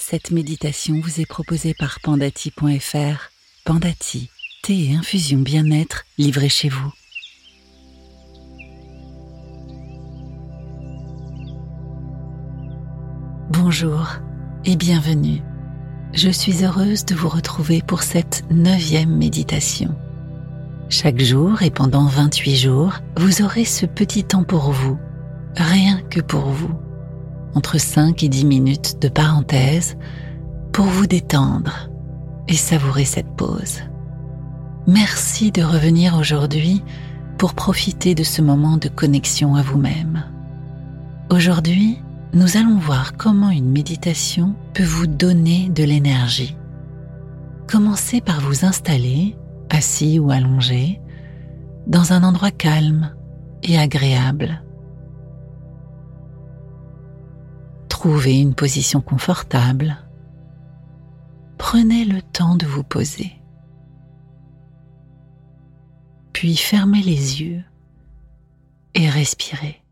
Cette méditation vous est proposée par pandati.fr. Pandati, thé et infusion bien-être livrés chez vous. Bonjour et bienvenue. Je suis heureuse de vous retrouver pour cette neuvième méditation. Chaque jour et pendant 28 jours, vous aurez ce petit temps pour vous, rien que pour vous entre 5 et 10 minutes de parenthèse pour vous détendre et savourer cette pause. Merci de revenir aujourd'hui pour profiter de ce moment de connexion à vous-même. Aujourd'hui, nous allons voir comment une méditation peut vous donner de l'énergie. Commencez par vous installer, assis ou allongé, dans un endroit calme et agréable Trouvez une position confortable. Prenez le temps de vous poser. Puis fermez les yeux et respirez.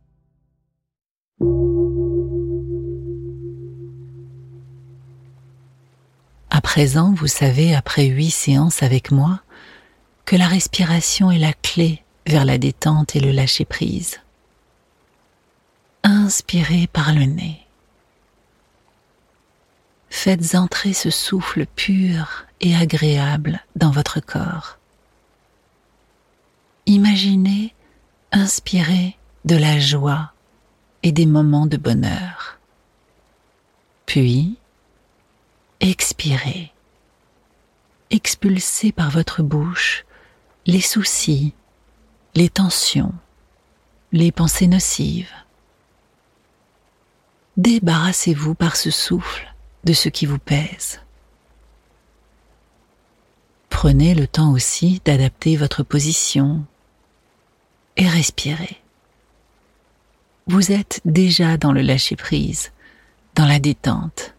À présent, vous savez, après huit séances avec moi, que la respiration est la clé vers la détente et le lâcher-prise. Inspirez par le nez faites entrer ce souffle pur et agréable dans votre corps. Imaginez inspirer de la joie et des moments de bonheur. Puis, expirez. Expulsez par votre bouche les soucis, les tensions, les pensées nocives. Débarrassez-vous par ce souffle de ce qui vous pèse. Prenez le temps aussi d'adapter votre position et respirez. Vous êtes déjà dans le lâcher-prise, dans la détente.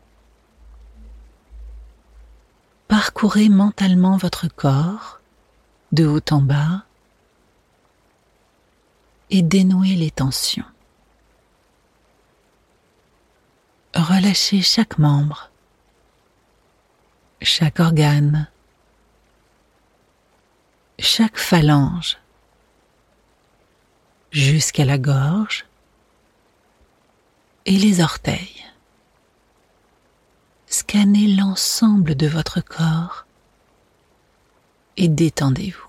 Parcourez mentalement votre corps de haut en bas et dénouez les tensions. Relâchez chaque membre, chaque organe, chaque phalange, jusqu'à la gorge et les orteils. Scannez l'ensemble de votre corps et détendez-vous.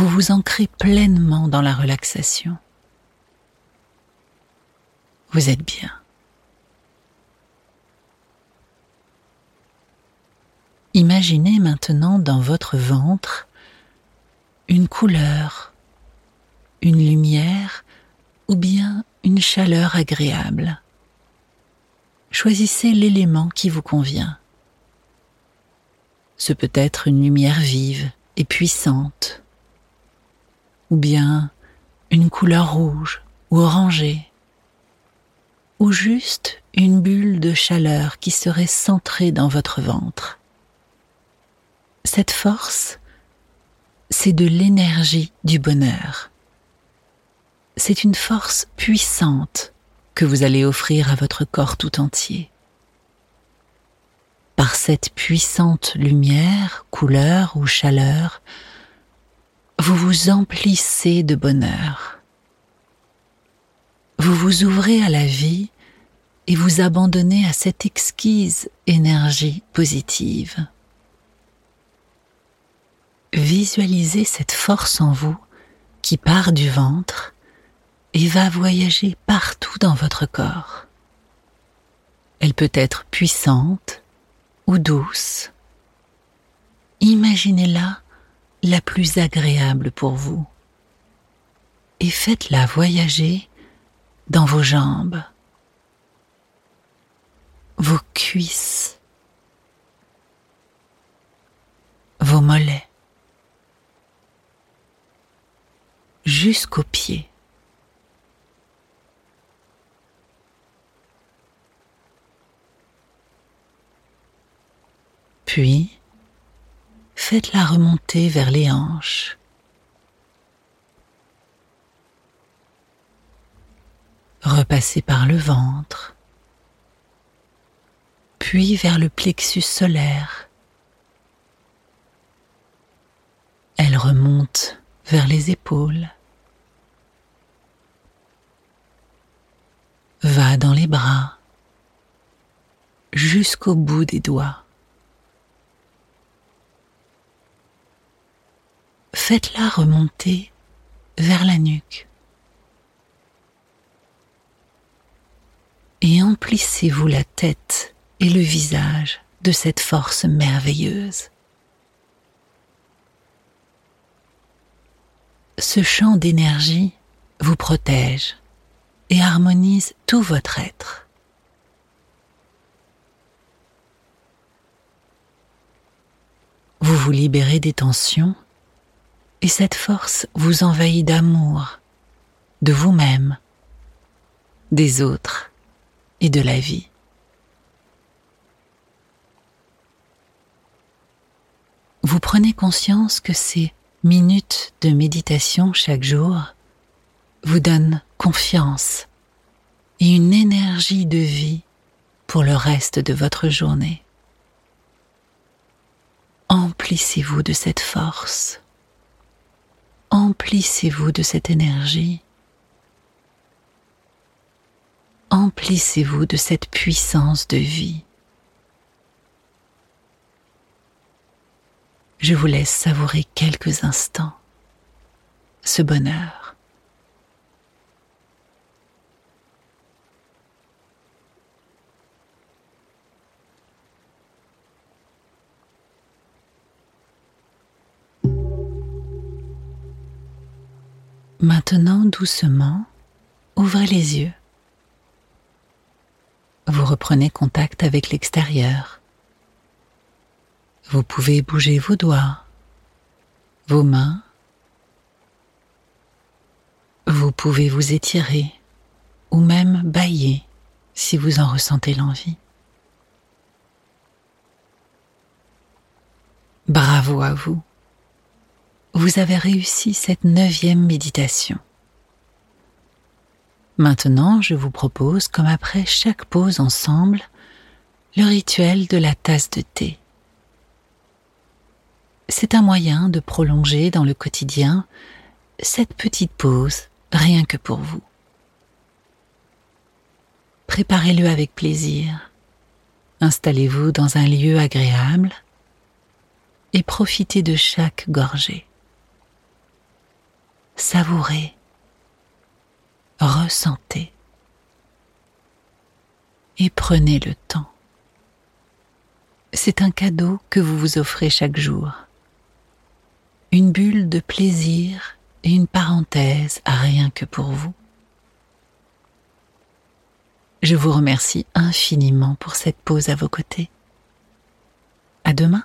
Vous vous ancrez pleinement dans la relaxation. Vous êtes bien. Imaginez maintenant dans votre ventre une couleur, une lumière ou bien une chaleur agréable. Choisissez l'élément qui vous convient. Ce peut être une lumière vive et puissante ou bien une couleur rouge ou orangée, ou juste une bulle de chaleur qui serait centrée dans votre ventre. Cette force, c'est de l'énergie du bonheur. C'est une force puissante que vous allez offrir à votre corps tout entier. Par cette puissante lumière, couleur ou chaleur, vous vous emplissez de bonheur. Vous vous ouvrez à la vie et vous abandonnez à cette exquise énergie positive. Visualisez cette force en vous qui part du ventre et va voyager partout dans votre corps. Elle peut être puissante ou douce. Imaginez-la la plus agréable pour vous et faites-la voyager dans vos jambes, vos cuisses, vos mollets, jusqu'aux pieds. Puis, faites-la remonter vers les hanches. Repassez par le ventre, puis vers le plexus solaire. Elle remonte vers les épaules. Va dans les bras jusqu'au bout des doigts. Faites-la remonter vers la nuque. Et emplissez-vous la tête et le visage de cette force merveilleuse. Ce champ d'énergie vous protège et harmonise tout votre être. Vous vous libérez des tensions et cette force vous envahit d'amour, de vous-même, des autres et de la vie. Vous prenez conscience que ces minutes de méditation chaque jour vous donnent confiance et une énergie de vie pour le reste de votre journée. Emplissez-vous de cette force. Emplissez-vous de cette énergie. Emplissez-vous de cette puissance de vie. Je vous laisse savourer quelques instants ce bonheur. Maintenant, doucement, ouvrez les yeux. Vous reprenez contact avec l'extérieur. Vous pouvez bouger vos doigts, vos mains. Vous pouvez vous étirer ou même bailler si vous en ressentez l'envie. Bravo à vous vous avez réussi cette neuvième méditation. Maintenant, je vous propose, comme après chaque pause ensemble, le rituel de la tasse de thé. C'est un moyen de prolonger dans le quotidien cette petite pause rien que pour vous. Préparez-le avec plaisir. Installez-vous dans un lieu agréable et profitez de chaque gorgée savourez, ressentez et prenez le temps. C'est un cadeau que vous vous offrez chaque jour. Une bulle de plaisir et une parenthèse à rien que pour vous. Je vous remercie infiniment pour cette pause à vos côtés. À demain.